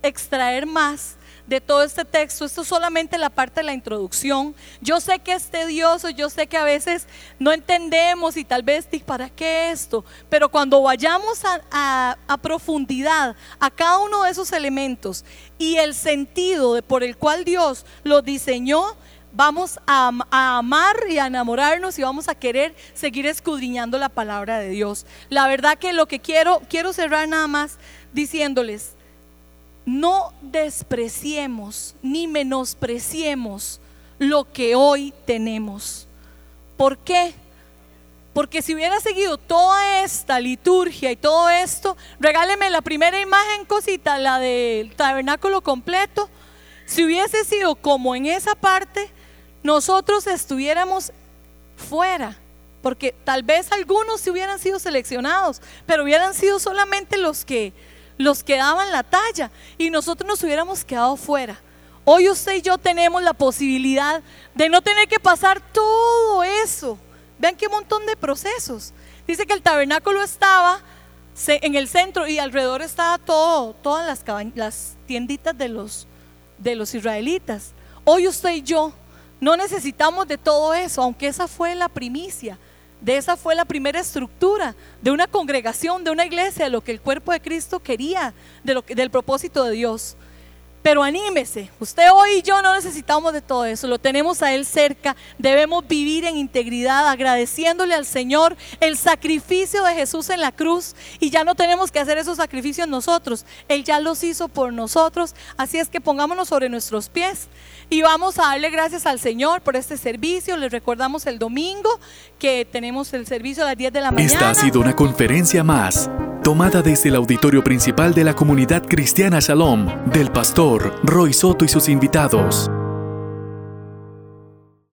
extraer más de todo este texto. Esto es solamente la parte de la introducción. Yo sé que es tedioso, yo sé que a veces no entendemos y tal vez, ¿para qué esto? Pero cuando vayamos a, profundidad a cada uno de esos elementos y el sentido por el cual Dios los diseñó, vamos a, a, amar y a enamorarnos y vamos a querer seguir escudriñando la palabra de Dios. La verdad que lo que quiero, quiero cerrar nada más diciéndoles, no despreciemos ni menospreciemos lo que hoy tenemos. ¿Por qué? Porque si hubiera seguido toda esta liturgia y todo esto, regáleme la primera imagen, cosita, la del tabernáculo completo. Si hubiese sido como en esa parte, nosotros estuviéramos fuera. Porque tal vez algunos se hubieran sido seleccionados, pero hubieran sido solamente los que los que daban la talla y nosotros nos hubiéramos quedado fuera. Hoy usted y yo tenemos la posibilidad de no tener que pasar todo eso. Vean qué montón de procesos. Dice que el tabernáculo estaba en el centro y alrededor estaba todo, todas las, las tienditas de los, de los israelitas. Hoy usted y yo no necesitamos de todo eso, aunque esa fue la primicia. De esa fue la primera estructura de una congregación, de una iglesia, de lo que el cuerpo de Cristo quería, del propósito de Dios. Pero anímese, usted hoy y yo no necesitamos de todo eso, lo tenemos a Él cerca, debemos vivir en integridad agradeciéndole al Señor el sacrificio de Jesús en la cruz y ya no tenemos que hacer esos sacrificios nosotros, Él ya los hizo por nosotros, así es que pongámonos sobre nuestros pies y vamos a darle gracias al Señor por este servicio, les recordamos el domingo que tenemos el servicio a las 10 de la mañana. Esta ha sido una conferencia más tomada desde el auditorio principal de la comunidad cristiana Shalom del pastor Roy Soto y sus invitados.